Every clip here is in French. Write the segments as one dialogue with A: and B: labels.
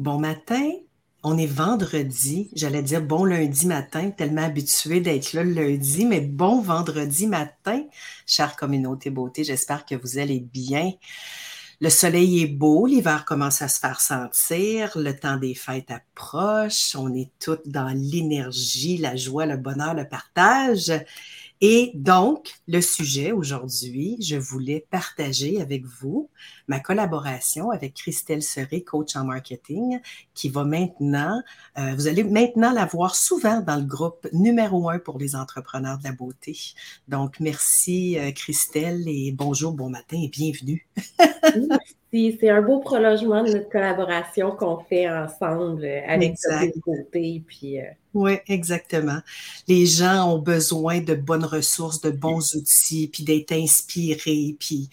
A: Bon matin. On est vendredi. J'allais dire bon lundi matin, tellement habitué d'être là le lundi, mais bon vendredi matin, chère communauté beauté. J'espère que vous allez bien. Le soleil est beau, l'hiver commence à se faire sentir, le temps des fêtes approche, on est toutes dans l'énergie, la joie, le bonheur, le partage. Et donc, le sujet aujourd'hui, je voulais partager avec vous ma collaboration avec Christelle Serré, coach en marketing, qui va maintenant, euh, vous allez maintenant la voir souvent dans le groupe numéro un pour les entrepreneurs de la beauté. Donc, merci euh, Christelle et bonjour, bon matin et bienvenue.
B: C'est un beau prolongement de notre collaboration qu'on fait ensemble euh, avec notre côté. Puis, euh,
A: Oui, exactement. Les gens ont besoin de bonnes ressources, de bons outils, puis d'être inspirés, puis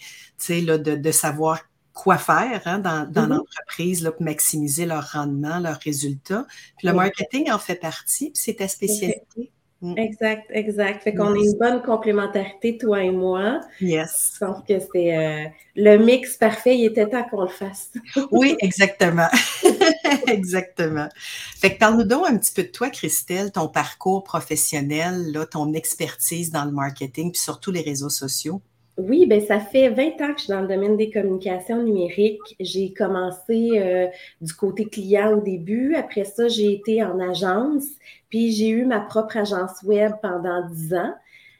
A: de, de savoir quoi faire hein, dans, dans mm-hmm. l'entreprise pour maximiser leur rendement, leurs résultats. Puis le marketing en fait partie, puis c'est ta spécialité.
B: Mm. Exact, exact. Fait qu'on a une bonne complémentarité, toi et moi.
A: Yes.
B: Je pense que c'est euh, le mix parfait. Il était temps qu'on le fasse.
A: oui, exactement. exactement. Fait que parle-nous donc un petit peu de toi, Christelle, ton parcours professionnel, là, ton expertise dans le marketing, puis surtout les réseaux sociaux.
B: Oui, ben ça fait 20 ans que je suis dans le domaine des communications numériques. J'ai commencé euh, du côté client au début. Après ça, j'ai été en agence, puis j'ai eu ma propre agence web pendant 10 ans.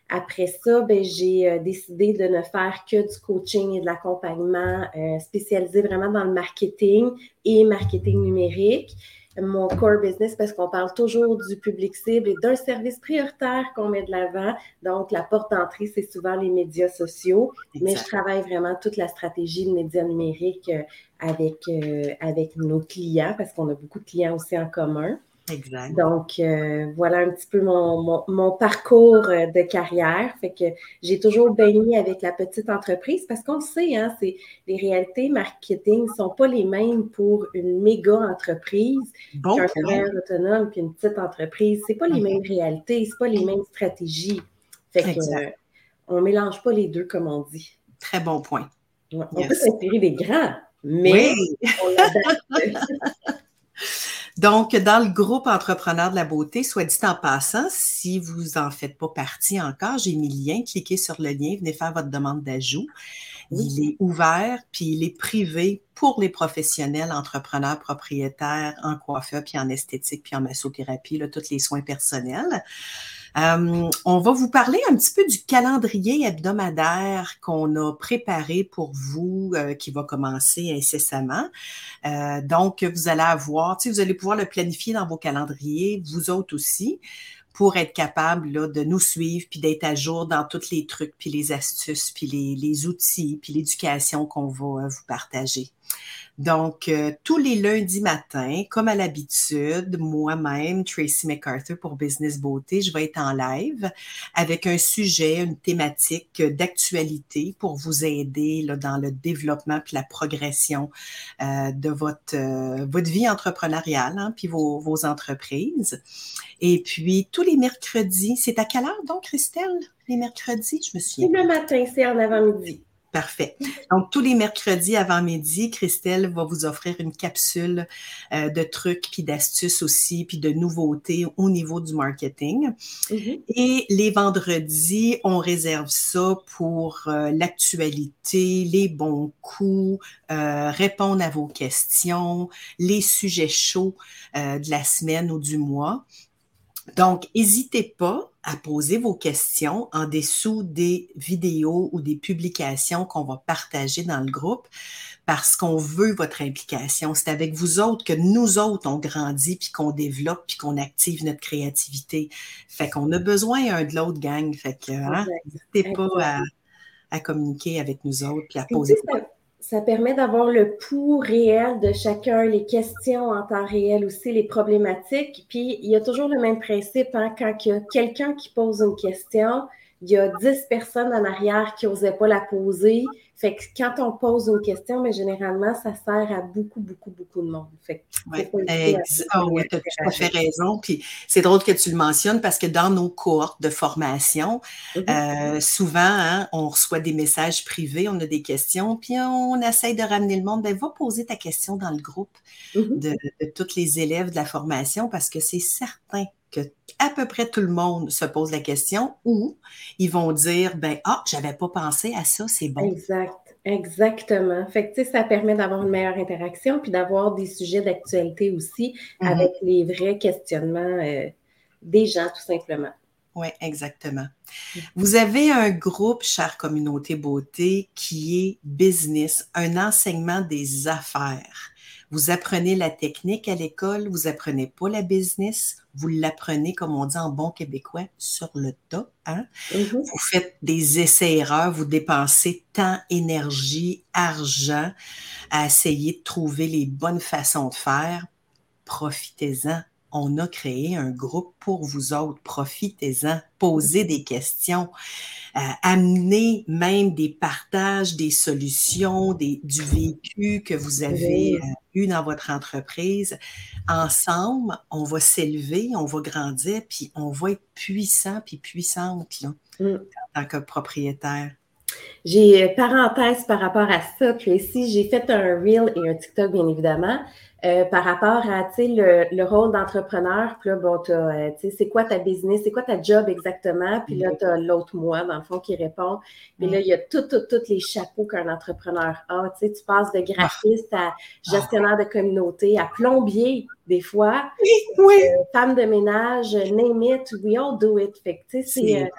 B: Après ça, ben, j'ai euh, décidé de ne faire que du coaching et de l'accompagnement euh, spécialisé vraiment dans le marketing et marketing numérique mon core business parce qu'on parle toujours du public cible et d'un service prioritaire qu'on met de l'avant. Donc, la porte d'entrée, c'est souvent les médias sociaux, mais je travaille vraiment toute la stratégie de médias numériques euh, avec, euh, avec nos clients parce qu'on a beaucoup de clients aussi en commun.
A: Exact.
B: Donc, euh, voilà un petit peu mon, mon, parcours euh, de carrière. Fait que j'ai toujours baigné avec la petite entreprise parce qu'on le sait, hein, c'est, les réalités marketing ne sont pas les mêmes pour une méga entreprise, un travailleur autonome, puis une petite entreprise. C'est pas les mêmes réalités, c'est pas les mêmes stratégies. Fait que, euh, on mélange pas les deux, comme on dit.
A: Très bon point.
B: on peut s'inspirer des grands, mais on l'adapte.
A: Donc, dans le groupe Entrepreneurs de la beauté, soit dit en passant, si vous en faites pas partie encore, j'ai mis le lien, cliquez sur le lien, venez faire votre demande d'ajout. Il est ouvert, puis il est privé pour les professionnels, entrepreneurs, propriétaires en coiffeur, puis en esthétique, puis en massothérapie, là, tous les soins personnels. Euh, on va vous parler un petit peu du calendrier hebdomadaire qu'on a préparé pour vous, euh, qui va commencer incessamment. Euh, donc, vous allez avoir, vous allez pouvoir le planifier dans vos calendriers, vous autres aussi pour être capable là, de nous suivre puis d'être à jour dans tous les trucs puis les astuces puis les, les outils puis l'éducation qu'on va vous partager. Donc, euh, tous les lundis matins, comme à l'habitude, moi-même, Tracy MacArthur pour Business Beauté, je vais être en live avec un sujet, une thématique d'actualité pour vous aider là, dans le développement puis la progression euh, de votre, euh, votre vie entrepreneuriale, hein, puis vos, vos entreprises. Et puis, tous les mercredis, c'est à quelle heure donc, Christelle? Les mercredis, je me souviens.
B: Le matin, c'est en avant-midi.
A: Parfait. Donc, tous les mercredis avant midi, Christelle va vous offrir une capsule euh, de trucs, puis d'astuces aussi, puis de nouveautés au niveau du marketing. Mm-hmm. Et les vendredis, on réserve ça pour euh, l'actualité, les bons coups, euh, répondre à vos questions, les sujets chauds de la semaine ou du mois. Donc, n'hésitez pas à poser vos questions en dessous des vidéos ou des publications qu'on va partager dans le groupe parce qu'on veut votre implication. C'est avec vous autres que nous autres, on grandit, puis qu'on développe, puis qu'on active notre créativité. Fait qu'on a besoin un de l'autre, gang. Fait que, hein, n'hésitez pas à, à, communiquer avec nous autres, puis à poser
B: ça permet d'avoir le pouls réel de chacun, les questions en temps réel aussi, les problématiques. Puis il y a toujours le même principe, hein, quand il y a quelqu'un qui pose une question, il y a 10 personnes en arrière qui n'osaient pas la poser. Fait que quand on pose une question, mais généralement, ça sert à beaucoup, beaucoup, beaucoup de monde. Fait
A: oui, ah tu as tout à fait raison. Puis c'est drôle que tu le mentionnes parce que dans nos cohortes de formation, mm-hmm. euh, souvent, hein, on reçoit des messages privés, on a des questions, puis on essaye de ramener le monde. Ben, va poser ta question dans le groupe mm-hmm. de, de tous les élèves de la formation parce que c'est certain que à peu près tout le monde se pose la question ou ils vont dire ben ah j'avais pas pensé à ça c'est bon
B: exact exactement fait que ça permet d'avoir une meilleure interaction puis d'avoir des sujets d'actualité aussi mm-hmm. avec les vrais questionnements euh, des gens tout simplement
A: oui, exactement. Vous avez un groupe, chère communauté beauté, qui est business, un enseignement des affaires. Vous apprenez la technique à l'école, vous apprenez pas la business, vous l'apprenez, comme on dit en bon québécois, sur le tas. Hein? Mm-hmm. Vous faites des essais-erreurs, vous dépensez temps, énergie, argent à essayer de trouver les bonnes façons de faire. Profitez-en on a créé un groupe pour vous autres. Profitez-en, posez des questions, euh, amenez même des partages, des solutions, des, du vécu que vous avez euh, eu dans votre entreprise. Ensemble, on va s'élever, on va grandir, puis on va être puissant puis puissante là, mm. en tant que propriétaire.
B: J'ai euh, parenthèse par rapport à ça, Tracy. J'ai fait un reel et un TikTok, bien évidemment. Euh, par rapport à le, le rôle d'entrepreneur, puis là, bon, euh, c'est quoi ta business, c'est quoi ta job exactement, puis là, tu as l'autre moi, dans le fond, qui répond. Puis là, il y a tous tout, tout les chapeaux qu'un entrepreneur a. Tu passes de graphiste à gestionnaire de communauté, à plombier, des fois,
A: oui.
B: Euh, femme de ménage, name it, we all do it. Fait que, tu sais,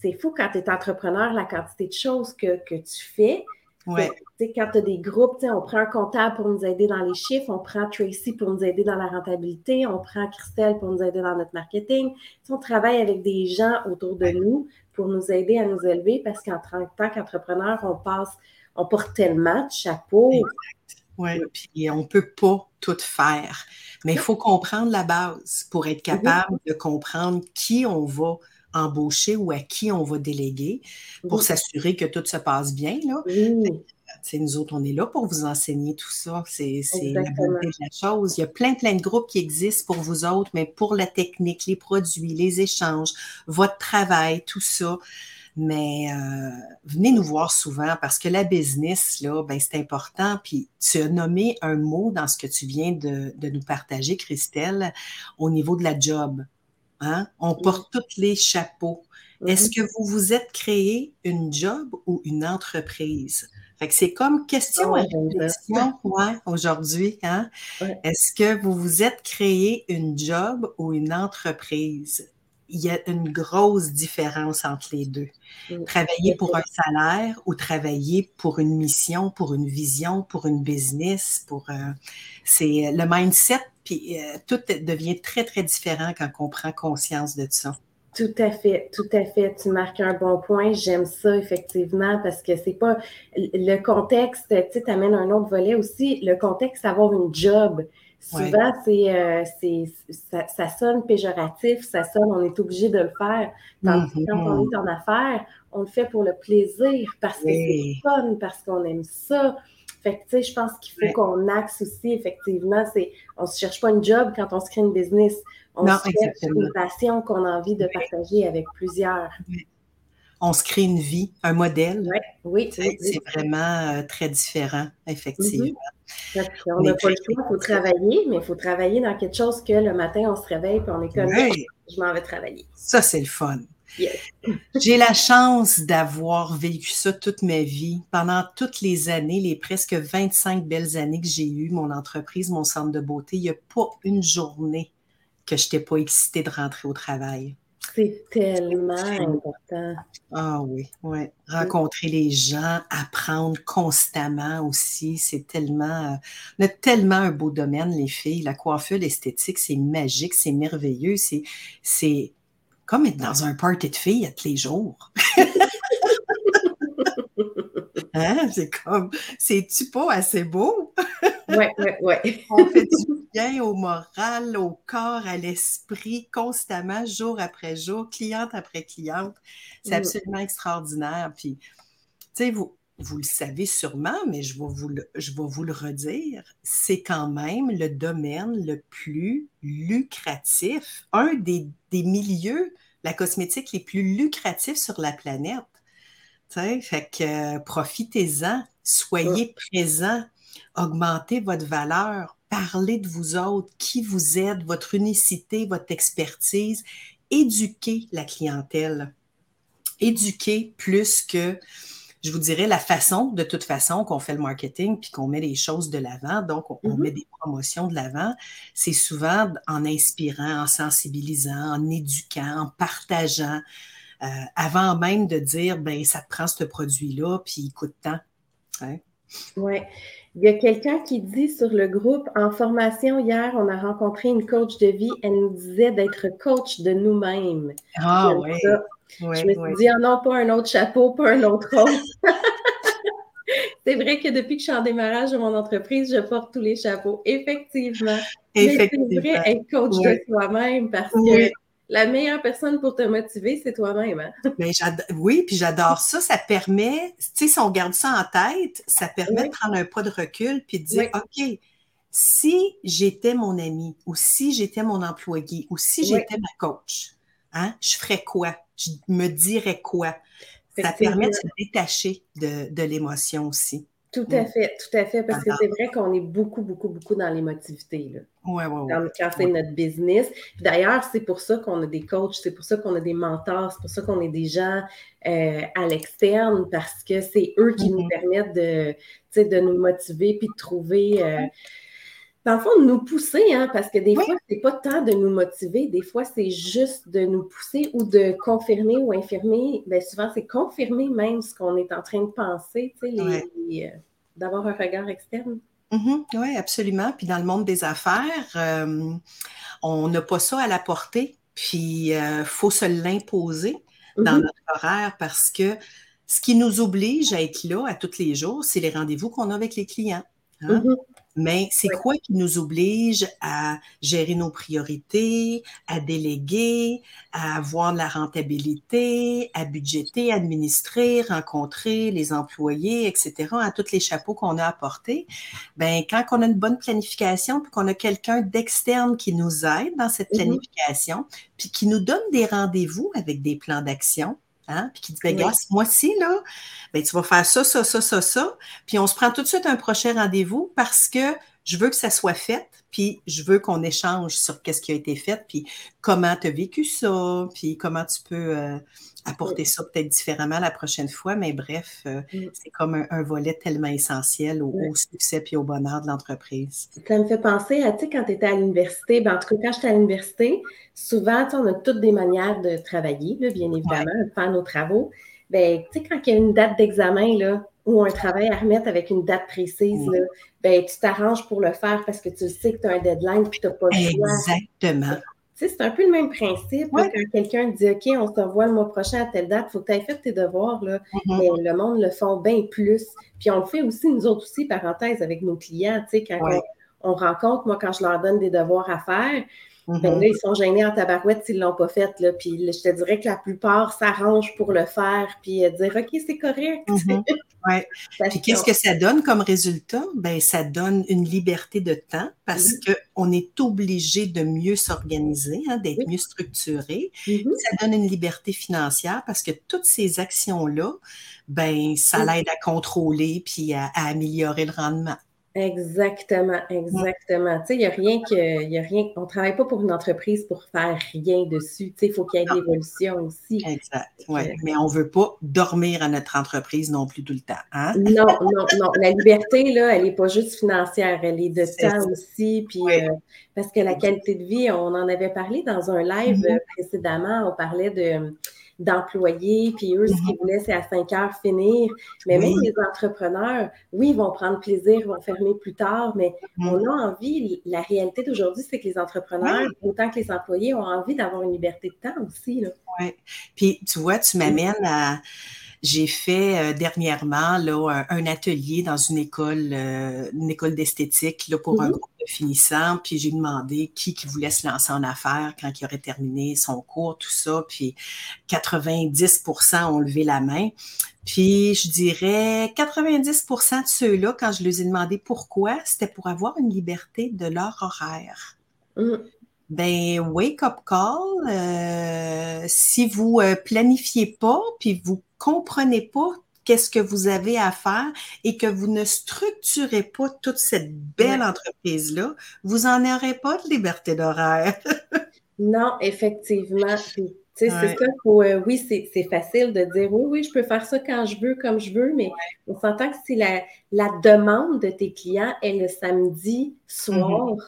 B: c'est fou quand tu es entrepreneur, la quantité de choses que, que tu fais.
A: Ouais.
B: Quand tu as des groupes, on prend un comptable pour nous aider dans les chiffres, on prend Tracy pour nous aider dans la rentabilité, on prend Christelle pour nous aider dans notre marketing. on travaille avec des gens autour de nous pour nous aider à nous élever parce qu'en tant qu'entrepreneur, on passe, on porte tellement de chapeaux.
A: Oui, puis on ne peut pas tout faire. Mais il faut comprendre la base pour être capable de comprendre qui on va embaucher ou à qui on va déléguer pour s'assurer que tout se passe bien. Là. Nous autres, on est là pour vous enseigner tout ça. C'est la beauté de la chose. Il y a plein, plein de groupes qui existent pour vous autres, mais pour la technique, les produits, les échanges, votre travail, tout ça. Mais euh, venez nous voir souvent parce que la business, là, ben, c'est important. Puis tu as nommé un mot dans ce que tu viens de, de nous partager, Christelle, au niveau de la job. Hein? On porte tous les chapeaux. Est-ce que vous vous êtes créé une job ou une entreprise? Fait que c'est comme question à question aujourd'hui. Hein? Est-ce que vous vous êtes créé une job ou une entreprise? Il y a une grosse différence entre les deux. Travailler pour un salaire ou travailler pour une mission, pour une vision, pour une business, pour euh, c'est le mindset puis euh, tout devient très, très différent quand on prend conscience de ça.
B: Tout à fait, tout à fait. Tu marques un bon point. J'aime ça, effectivement, parce que c'est pas le contexte, tu sais, amènes un autre volet aussi. Le contexte, avoir une job. Souvent, c'est, euh, ça, ça, sonne péjoratif, ça sonne, on est obligé de le faire. Quand on est en affaires, on le fait pour le plaisir, parce que c'est fun, parce qu'on aime ça. Fait que, tu sais, je pense qu'il faut qu'on axe aussi, effectivement, c'est, on se cherche pas une job quand on se crée une business. On se cherche une passion qu'on a envie de partager avec plusieurs.
A: On se crée une vie, un modèle.
B: Oui,
A: c'est vraiment euh, très différent, effectivement.
B: Mm-hmm. On n'a pas le choix, il faut travailler, mais il faut travailler dans quelque chose que le matin, on se réveille et on est comme, je m'en vais travailler.
A: Ça, c'est le fun. J'ai la chance d'avoir vécu ça toute ma vie. Pendant toutes les années, les presque 25 belles années que j'ai eues, mon entreprise, mon centre de beauté, il n'y a pas une journée que je n'étais pas excitée de rentrer au travail.
B: C'est tellement important.
A: Ah oui, oui. Rencontrer les gens, apprendre constamment aussi, c'est tellement, euh, on a tellement un beau domaine, les filles. La coiffure, l'esthétique, c'est magique, c'est merveilleux, c'est, c'est comme être dans un party de filles tous les jours. Hein? C'est comme, c'est-tu pas assez beau?
B: Oui, oui, oui.
A: On fait du bien au moral, au corps, à l'esprit, constamment, jour après jour, cliente après cliente. C'est mm. absolument extraordinaire. Puis, tu sais, vous, vous le savez sûrement, mais je vais vous le, je vais vous le redire, c'est quand même le domaine le plus lucratif, un des, des milieux, la cosmétique les plus lucratifs sur la planète. Fait que profitez-en, soyez présents, augmentez votre valeur, parlez de vous autres, qui vous êtes, votre unicité, votre expertise, éduquez la clientèle. Éduquez plus que, je vous dirais, la façon, de toute façon, qu'on fait le marketing puis qu'on met les choses de l'avant. Donc, on, mm-hmm. met des promotions de l'avant. C'est souvent en inspirant, en sensibilisant, en éduquant, en partageant. Euh, avant même de dire, ben ça te prend ce produit-là, puis il coûte tant.
B: Hein? Oui. Il y a quelqu'un qui dit sur le groupe, en formation hier, on a rencontré une coach de vie, elle nous disait d'être coach de nous-mêmes.
A: Ah oui.
B: je me suis dit, oh non, pas un autre chapeau, pas un autre rôle. c'est vrai que depuis que je suis en démarrage de mon entreprise, je porte tous les chapeaux. Effectivement. Effectivement. c'est vrai être coach de soi-même parce que la meilleure personne pour te motiver, c'est toi-même. Hein?
A: Ben, oui, puis j'adore ça. Ça permet, tu sais, si on garde ça en tête, ça permet de prendre un pas de recul puis de dire, OK, si j'étais mon ami ou si j'étais mon employé ou si j'étais ma coach, hein, je ferais quoi? Je me dirais quoi? Ça permet de se détacher de l'émotion aussi.
B: Tout à fait, tout à fait, parce que c'est vrai qu'on est beaucoup, beaucoup, beaucoup dans l'émotivité.
A: Oui, oui, oui.
B: Quand c'est notre business. D'ailleurs, c'est pour ça qu'on a des coachs, c'est pour ça qu'on a des mentors, c'est pour ça qu'on est des gens euh, à l'externe, parce que c'est eux qui nous mm-hmm. permettent de, de nous motiver puis de trouver. Euh, dans le fond, de nous pousser, hein, parce que des fois, c'est pas tant de nous motiver, des fois, c'est juste de nous pousser ou de confirmer ou infirmer. Bien, souvent, c'est confirmer même ce qu'on est en train de penser, tu sais, euh, d'avoir un regard externe.
A: Mm-hmm. oui, absolument. Puis dans le monde des affaires, euh, on n'a pas ça à la portée, puis il euh, faut se l'imposer dans mm-hmm. notre horaire parce que ce qui nous oblige à être là à tous les jours, c'est les rendez-vous qu'on a avec les clients. Hein? Mm-hmm. Mais c'est quoi qui nous oblige à gérer nos priorités, à déléguer, à avoir de la rentabilité, à budgéter, administrer, rencontrer les employés, etc., à tous les chapeaux qu'on a à porter? Ben, quand on a une bonne planification, puis qu'on a quelqu'un d'externe qui nous aide dans cette mm-hmm. planification, puis qui nous donne des rendez-vous avec des plans d'action, Hein? Puis qui dit, ben, moi ce mois-ci, là, ben, tu vas faire ça, ça, ça, ça, ça. Puis on se prend tout de suite un prochain rendez-vous parce que je veux que ça soit fait, puis je veux qu'on échange sur qu'est-ce qui a été fait, puis comment tu as vécu ça, puis comment tu peux euh, apporter ça peut-être différemment la prochaine fois, mais bref, euh, c'est comme un, volet tellement essentiel au, succès puis au bonheur de l'entreprise.
B: Ça me fait penser à, tu sais, quand tu étais à l'université, ben, en tout cas, quand j'étais à l'université, souvent, on a toutes des manières de travailler, bien évidemment, de faire nos travaux. Ben, tu sais, quand il y a une date d'examen, là, ou un travail à remettre avec une date précise, là, ben, tu t'arranges pour le faire parce que tu sais que tu as un deadline puis tu n'as pas le
A: choix. Exactement
B: c'est un peu le même principe. quand quelqu'un dit OK, on se revoit le mois prochain à telle date, il faut que tu aies fait tes devoirs. Là. Mm-hmm. Mais le monde le font bien plus. Puis on le fait aussi, nous autres aussi, parenthèse, avec nos clients. Quand on, rencontre, moi, quand je leur donne des devoirs à faire, ben mm-hmm. là, ils sont gênés en tabarouette s'ils ne l'ont pas fait. Là. Puis je te dirais que la plupart s'arrangent pour le faire, puis euh, dire OK, c'est correct.
A: Oui. Puis qu'est-ce que ça donne comme résultat? Ben, ça donne une liberté de temps parce qu'on est obligé de mieux s'organiser, hein, d'être mieux structuré. Ça donne une liberté financière parce que toutes ces actions-là, ben, ça l'aide à contrôler puis à améliorer le rendement.
B: Exactement, exactement. Tu sais, il n'y a rien que, y a rien, on ne travaille pas pour une entreprise pour faire rien dessus. Tu sais, il faut qu'il y ait de l'évolution aussi.
A: Exact, oui. Mais on ne veut pas dormir à notre entreprise non plus tout le temps. Hein?
B: Non, non, non. La liberté, là, elle n'est pas juste financière, elle est de temps aussi. Puis, euh, parce que la qualité de vie, on en avait parlé dans un live mm-hmm. précédemment, on parlait de d'employés, puis eux, ce qu'ils voulaient, c'est à 5 heures finir. Mais même les entrepreneurs, oui, ils vont prendre plaisir, ils vont fermer plus tard, mais mhm. on a envie, la réalité d'aujourd'hui, c'est que les entrepreneurs, autant que les employés, ont envie d'avoir une liberté de temps aussi.
A: Oui. Puis, tu vois, tu m'amènes à j'ai fait euh, dernièrement là, un, atelier dans une école, euh, une école d'esthétique là, pour un mm-hmm. groupe de finissants. Puis j'ai demandé qui, qui voulait se lancer en affaires quand il aurait terminé son cours, tout ça. Puis 90% ont levé la main. Puis je dirais 90% de ceux-là, quand je leur ai demandé pourquoi, c'était pour avoir une liberté de leur horaire. Mm. Ben, wake up call. Euh, si vous planifiez pas, puis vous comprenez pas qu'est-ce que vous avez à faire et que vous ne structurez pas toute cette belle entreprise-là, vous n'en aurez pas de liberté d'horaire.
B: non, effectivement. C'est ça euh, oui, c'est facile de dire oui, oui, je peux faire ça quand je veux, comme je veux, mais on s'entend que si la, la, demande de tes clients est le samedi soir, mm-hmm.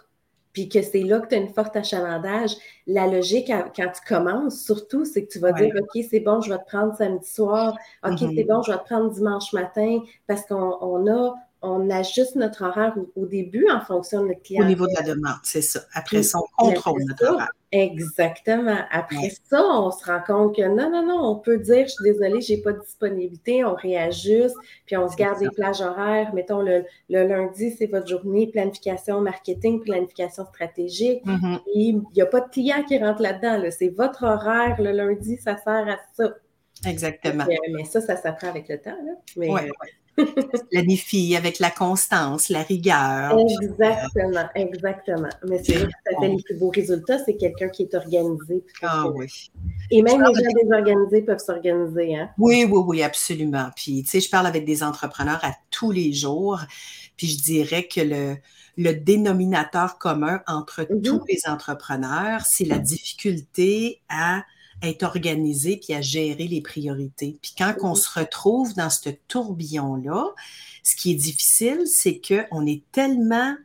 B: Puis que c'est là que tu as une forte achalandage, la logique quand tu commences, surtout, c'est que tu vas dire OK, c'est bon, je vais te prendre samedi soir, OK, c'est mm-hmm. bon, je vais te prendre dimanche matin, parce qu'on a on ajuste notre horaire au, début en fonction de notre client.
A: Au niveau de la demande, c'est ça. Après ça, on contrôle notre horaire.
B: Exactement. Après ça, on se rend compte que non, non, non, on peut dire, je suis désolée, je n'ai pas de disponibilité, on réajuste, puis on se garde des plages horaires. Mettons, le, lundi, c'est votre journée planification marketing, planification stratégique. Mm-hmm. il n'y a pas de client qui rentre là-dedans. C'est votre horaire, le lundi, ça sert à ça.
A: Exactement.
B: mais ça, ça s'apprend avec le temps. Là. Mais,
A: euh, Planifie avec la constance, la rigueur.
B: Exactement, exactement. Mais c'est vrai que ça fait les plus beaux résultats, c'est quelqu'un qui est organisé.
A: Ah oui.
B: Et même les gens désorganisés peuvent s'organiser. Hein?
A: Oui, oui, oui, absolument. Puis, tu sais, je parle avec des entrepreneurs à tous les jours, puis je dirais que le, le dénominateur commun entre mm-hmm. tous les entrepreneurs, c'est la difficulté à être organisé puis à gérer les priorités. Puis quand on se retrouve dans ce tourbillon-là, ce qui est difficile, c'est qu'on est tellement,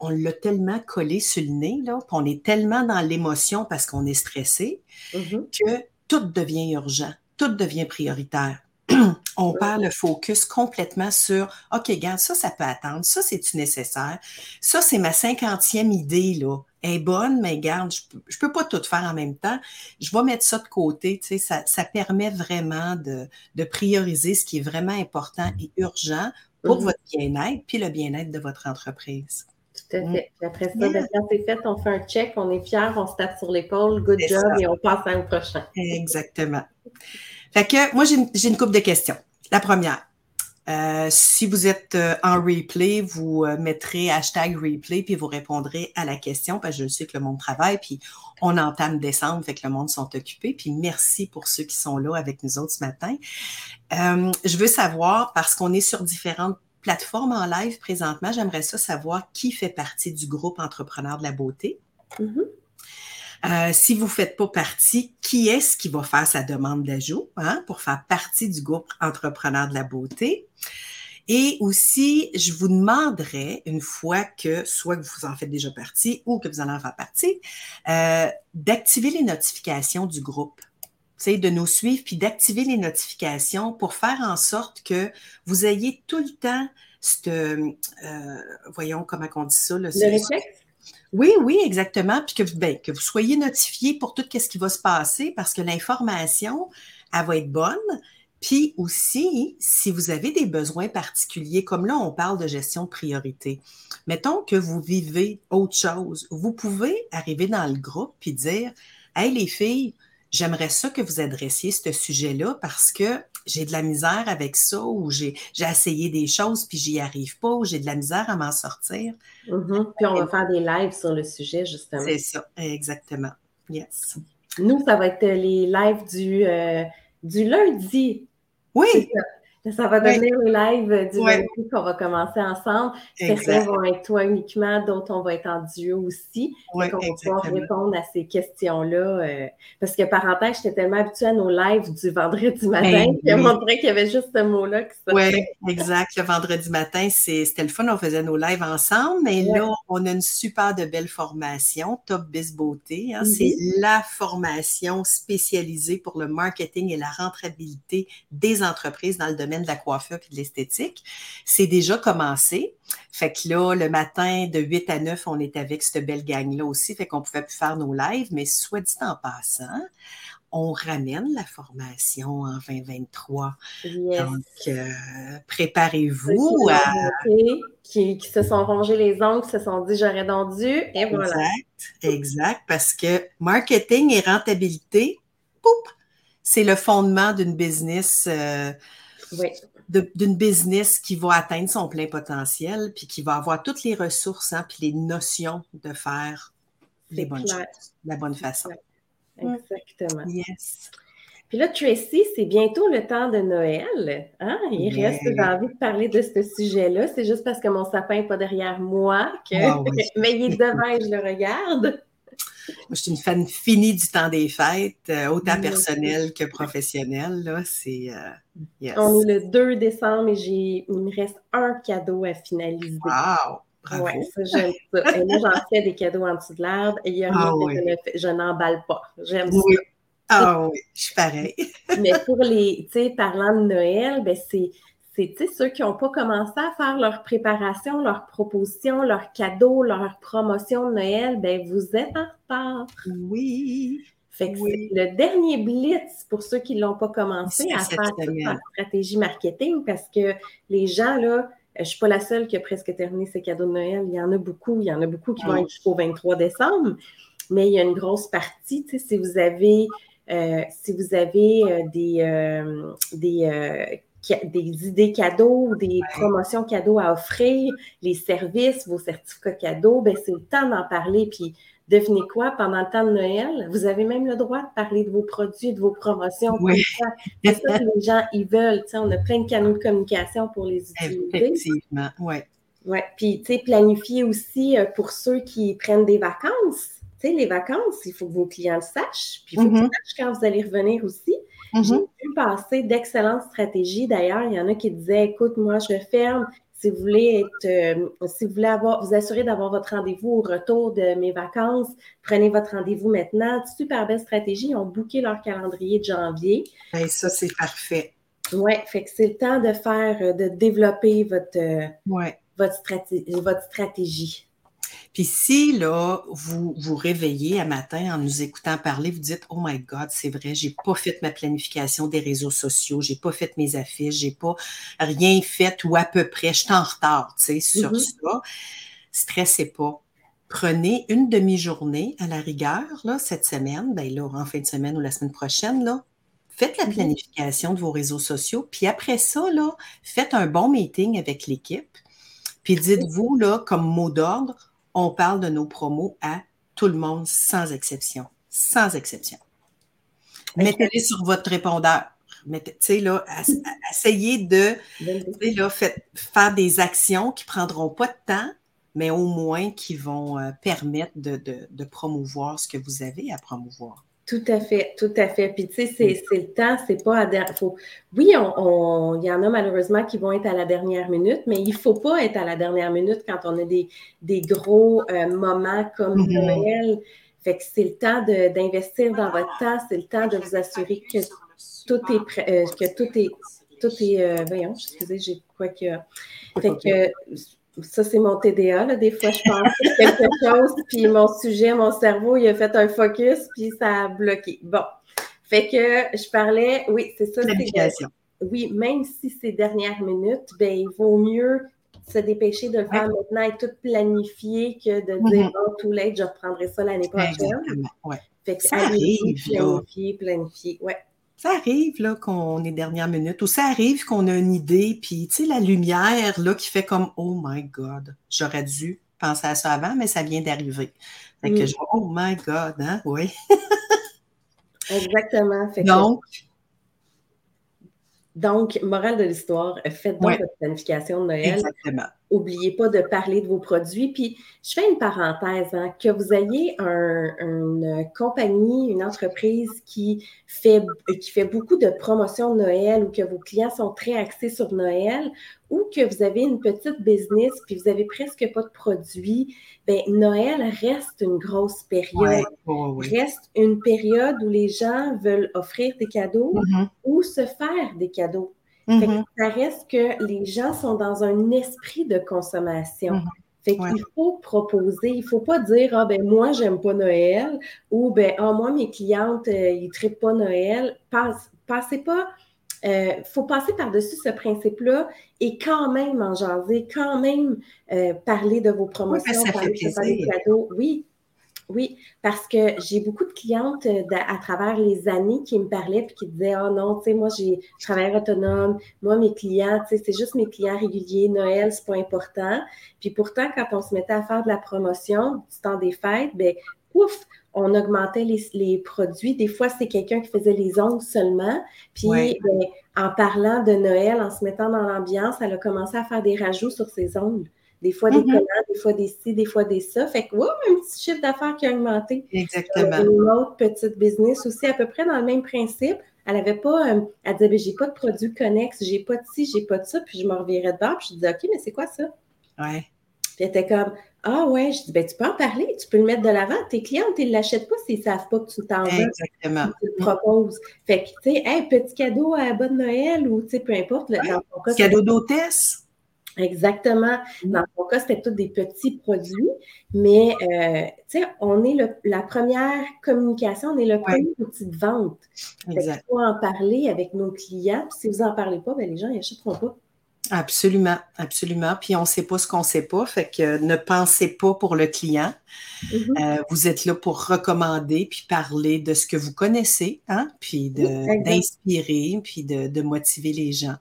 A: on l'a tellement collé sur le nez, là, puis on est tellement dans l'émotion parce qu'on est stressé mm-hmm. que tout devient urgent, tout devient prioritaire. on perd le focus complètement sur OK, regarde, ça, ça peut attendre, ça, c'est-tu nécessaire? Ça, c'est ma cinquantième idée, là est bonne, mais garde, je ne peux pas tout faire en même temps. Je vais mettre ça de côté. Tu sais, ça, ça permet vraiment de, de, prioriser ce qui est vraiment important et urgent pour mm-hmm. votre bien-être puis le bien-être de votre entreprise.
B: Tout à mm. fait. après ça, ben, quand c'est fait, on fait un check, on est fier, on se tape sur l'épaule, good job, et on passe à un prochain.
A: Exactement. Fait que moi, j'ai une, une couple de questions. La première, euh, si vous êtes euh, en replay, vous euh, mettrez hashtag replay puis vous répondrez à la question parce que je sais que le monde travaille puis on entame décembre, fait que le monde sont occupés. Puis merci pour ceux qui sont là avec nous autres ce matin. je veux savoir parce qu'on est sur différentes plateformes en live présentement, j'aimerais ça savoir qui fait partie du groupe Entrepreneurs de la beauté. Mm-hmm. Euh, si vous ne faites pas partie, qui est-ce qui va faire sa demande d'ajout hein, pour faire partie du groupe Entrepreneur de la beauté? Et aussi, je vous demanderai, une fois que soit que vous en faites déjà partie ou que vous en faire partie, euh, d'activer les notifications du groupe. de nous suivre puis d'activer les notifications pour faire en sorte que vous ayez tout le temps ce, euh, voyons comment on dit ça.
B: le réflexe?
A: Oui, oui, exactement. Puis que, ben, que vous soyez notifié pour tout ce qui va se passer parce que l'information, elle va être bonne. Puis aussi, si vous avez des besoins particuliers, comme là, on parle de gestion de priorité. Mettons que vous vivez autre chose. Vous pouvez arriver dans le groupe puis dire Hey, les filles, j'aimerais ça que vous adressiez ce sujet-là parce que j'ai de la misère avec ça ou j'ai essayé des choses puis j'y arrive pas ou j'ai de la misère à m'en sortir.
B: Mm-hmm. Puis on va faire des lives sur le sujet, justement.
A: C'est ça, exactement. Yes.
B: Nous, ça va être les lives du, euh, du lundi.
A: Oui.
B: Ça va devenir le live du lundi qu'on va commencer ensemble. Certains vont être toi uniquement, d'autres on va être en duo aussi. On va pouvoir répondre à ces questions-là. Euh, parce que parenthèse, j'étais tellement habituée à nos lives du vendredi matin ben qu'il montré qu'il y avait juste ce mot-là qui
A: Oui, exact. Le vendredi matin, c'était le fun, on faisait nos lives ensemble, mais là, on a une super de belle formation, Top Biz Beauté. Hein. C'est la formation spécialisée pour le marketing et la rentabilité des entreprises dans le domaine de la coiffure et de l'esthétique. C'est déjà commencé. Fait que là, le matin, de 8 à 9, on est avec cette belle gang-là aussi. Fait qu'on pouvait plus faire nos lives. Mais soit dit en passant, on ramène la formation en 2023. Donc, euh, préparez-vous à...
B: Qui, qui, se sont rongés les ongles, qui se sont dit j'aurais donc dû, et voilà.
A: Exact, exact, parce que marketing et rentabilité, c'est le fondement d'une business. Euh, d'une business qui va atteindre son plein potentiel, puis qui va avoir toutes les ressources, hein, puis les notions de faire les bonnes choses, de la bonne façon.
B: Exactement.
A: Yes.
B: Puis là, Tracy, c'est bientôt le temps de Noël. Hein? Il reste, j'ai envie de parler de ce sujet-là. C'est juste parce que mon sapin n'est pas derrière moi, que... Ah mais il est devant et je le regarde.
A: Moi, je suis une fan finie du temps des fêtes, euh, autant personnel que professionnel. Là, c'est,
B: euh, On est le 2 décembre et j'ai, il me reste un cadeau à finaliser.
A: Wow! Bravo.
B: Ouais, ça, j'aime ça. Et moi, j'en fais des cadeaux en dessous de l'arbre et il y a ah que je, n'emballe pas. J'aime
A: ça. Ah oui, je suis pareil.
B: Mais pour les, tu sais, parlant de Noël, ben c'est, c'est ceux qui n'ont pas commencé à faire leur préparation, leur proposition, leur cadeau, leur promotion de Noël, ben vous êtes en retard.
A: Oui.
B: Fait que c'est le dernier blitz pour ceux qui ne l'ont pas commencé à faire leur stratégie marketing parce que les gens, là, je ne suis pas la seule qui a presque terminé ses cadeaux de Noël. Il y en a beaucoup. Il y en a beaucoup qui vont être jusqu'au 23 décembre. Mais il y a une grosse partie, tu sais, si vous avez, euh, si vous avez euh, des, euh, des des idées cadeaux, des promotions cadeaux à offrir, les services, vos certificats cadeaux, ben c'est le temps d'en parler. Puis devinez quoi, pendant le temps de Noël, vous avez même le droit de parler de vos produits, de vos promotions.
A: Oui.
B: C'est ça que les gens, ils veulent. on a plein de canaux de communication pour les utiliser.
A: Effectivement, oui.
B: Oui, puis, tu sais, planifier aussi euh, pour ceux qui prennent des vacances. Tu sais, les vacances, il faut que vos clients le sachent. Puis, il faut qu'ils mm-hmm. sachent quand vous allez revenir aussi. J'ai mm-hmm. vu passer d'excellentes stratégies. D'ailleurs, il y en a qui disaient, écoute, moi, je ferme. Si vous voulez être, euh, si vous voulez avoir, vous assurer d'avoir votre rendez-vous au retour de mes vacances, prenez votre rendez-vous maintenant. Super belle stratégie. Ils ont booké leur calendrier de janvier.
A: Et ça, c'est parfait.
B: Oui, fait que c'est le temps de faire, euh, de développer votre, euh, votre, stratégie, votre stratégie.
A: Puis si, là, vous vous réveillez un matin en nous écoutant parler, vous dites, oh my God, c'est vrai, j'ai pas fait ma planification des réseaux sociaux, j'ai pas fait mes affiches, j'ai pas rien fait ou à peu près, je suis en retard, tu sais, sur mm-hmm. ça. Stressez pas. Prenez une demi-journée à la rigueur, là, cette semaine, ben là, en fin de semaine ou la semaine prochaine, là, faites la mm-hmm. planification de vos réseaux sociaux, puis après ça, là, faites un bon meeting avec l'équipe, puis dites-vous, là, comme mot d'ordre, on parle de nos promos à tout le monde sans exception. Sans exception. Mettez-les sur votre répondeur. Mettez, là, essayez de là, faire des actions qui ne prendront pas de temps, mais au moins qui vont euh, permettre de promouvoir ce que vous avez à promouvoir.
B: Tout à fait, tout à fait. Puis, tu sais, c'est le temps, c'est pas à faut... Oui, il y en a malheureusement qui vont être à la dernière minute, mais il faut pas être à la dernière minute quand on a des, des gros euh, moments comme mm-hmm. Noël. Fait que c'est le temps d'investir dans votre temps, c'est le temps de vous assurer que tout est prêt, euh, que tout est, tout est, euh, voyons, excusez, j'ai quoi que. Fait que ça, c'est mon TDA. Là. Des fois, je pense quelque chose, puis mon sujet, mon cerveau, il a fait un focus, puis ça a bloqué. Bon. Fait que je parlais, oui, c'est ça. Oui, même si c'est dernière minute, ben, il vaut mieux se dépêcher de le faire maintenant et tout planifier que de dire, mm-hmm. oh, tout late, je reprendrai ça l'année prochaine.
A: Ouais.
B: Fait que ça arrive, planifier, planifier. Ouais
A: ça arrive là qu'on est dernière minute ou ça arrive qu'on a une idée puis tu sais la lumière là qui fait comme oh my god j'aurais dû penser à ça avant mais ça vient d'arriver fait que je oh my god hein oui
B: exactement
A: donc
B: donc, morale de l'histoire, faites donc votre planification de Noël.
A: Exactement.
B: N'oubliez pas de parler de vos produits. Puis, je fais une parenthèse, hein, que vous ayez une compagnie, une entreprise qui fait, qui fait beaucoup de promotions de Noël ou que vos clients sont très axés sur Noël ou que vous avez une petite business puis vous avez presque pas de produits, ben Noël reste une grosse période. Reste une période où les gens veulent offrir des cadeaux mm-hmm. ou se faire des cadeaux. Mm-hmm. ça reste que les gens sont dans un esprit de consommation. Mm-hmm. Fait qu'il faut proposer, il ne faut pas dire Ah ben moi, j'aime pas Noël ou ben Ah, moi, mes clientes, euh, ils ne traitent pas Noël. Passe, passez pas. Il euh, faut passer par-dessus ce principe-là et quand même en jaser, quand même euh, parler de vos promotions, parler de cadeaux. Oui, oui, parce que j'ai beaucoup de clientes euh, à travers les années qui me parlaient et qui disaient Oh non, tu sais, moi, j'ai travailleur autonome, moi, mes clients, tu sais, c'est juste mes clients réguliers, Noël, c'est pas important. Puis pourtant, quand on se mettait à faire de la promotion du temps des fêtes, ben ouf, on augmentait les, produits. Des fois, c'est quelqu'un qui faisait les ongles seulement. Puis, ben, en parlant de Noël, en se mettant dans l'ambiance, elle a commencé à faire des rajouts sur ses ongles. Des fois des collants, des fois des ci, des fois des ça. Fait que, wow, un petit chiffre d'affaires qui a augmenté.
A: Exactement.
B: une autre petite business aussi, à peu près dans le même principe. Elle avait pas, euh, elle disait, ben, j'ai pas de produits connexes, j'ai pas de ci, j'ai pas de ça. Puis je me revirais de bord, puis je disais, OK, mais c'est quoi ça?
A: Ouais.
B: Puis elle était comme, ah ouais, je dis, ben, tu peux en parler, tu peux le mettre de l'avant. Tes clientes, ils ne l'achètent pas s'ils ne savent pas que tu t'en
A: vas. Exactement.
B: Tu le proposes. Fait que, tu sais, hey, petit cadeau à bonne Noël ou, tu sais, peu importe.
A: cadeau d'hôtesse.
B: Exactement. Mm. Dans mon cas, c'était tous des petits produits, mais euh, tu sais, on est la première communication, on est le premier outil de vente. Il faut en parler avec nos clients. si vous n'en parlez pas, ben, les gens n'achèteront pas.
A: Absolument, absolument. Puis on ne sait pas ce qu'on ne sait pas, fait que ne pensez pas pour le client. Mm-hmm. Euh, vous êtes là pour recommander puis parler de ce que vous connaissez, hein, puis d'inspirer, puis de motiver les gens.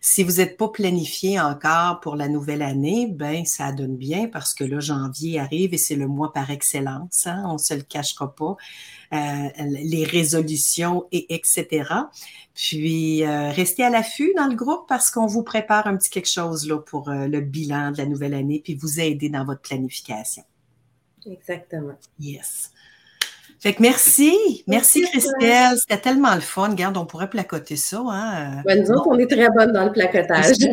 A: Si vous n'êtes pas planifié encore pour la nouvelle année, ben ça donne bien parce que là, janvier arrive et c'est le mois par excellence. Hein, on ne se le cachera pas. Euh, les résolutions et etc. Puis euh, restez à l'affût dans le groupe parce qu'on vous prépare un petit quelque chose là pour euh, le bilan de la nouvelle année puis vous aider dans votre planification.
B: Exactement.
A: Yes. Fait que merci. Merci, Christelle. C'était tellement le fun. Regarde, on pourrait placoter ça. Hein?
B: nous autres, on est très bonnes dans le placotage.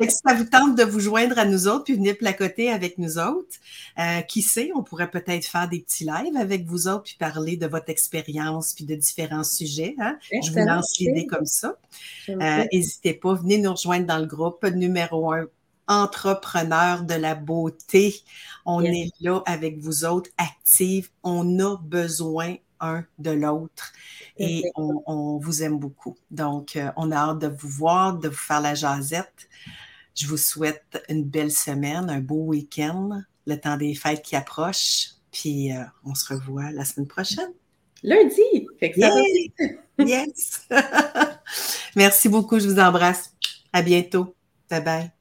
A: si ça vous tente de vous joindre à nous autres puis venir placoter avec nous autres, euh, qui sait, on pourrait peut-être faire des petits lives avec vous autres puis parler de votre expérience puis de différents sujets. Hein? Je vous lance l'idée comme ça. Euh, n'hésitez pas, venez nous rejoindre dans le groupe numéro un entrepreneurs de la beauté. On est là avec vous autres, actifs. On a besoin un de l'autre et on, vous aime beaucoup. Donc, euh, on a hâte de vous voir, de vous faire la jasette. Je vous souhaite une belle semaine, un beau week-end, le temps des fêtes qui approche. Puis, euh, on se revoit la semaine prochaine.
B: Lundi!
A: yes! Merci beaucoup, je vous embrasse. À bientôt. Bye bye.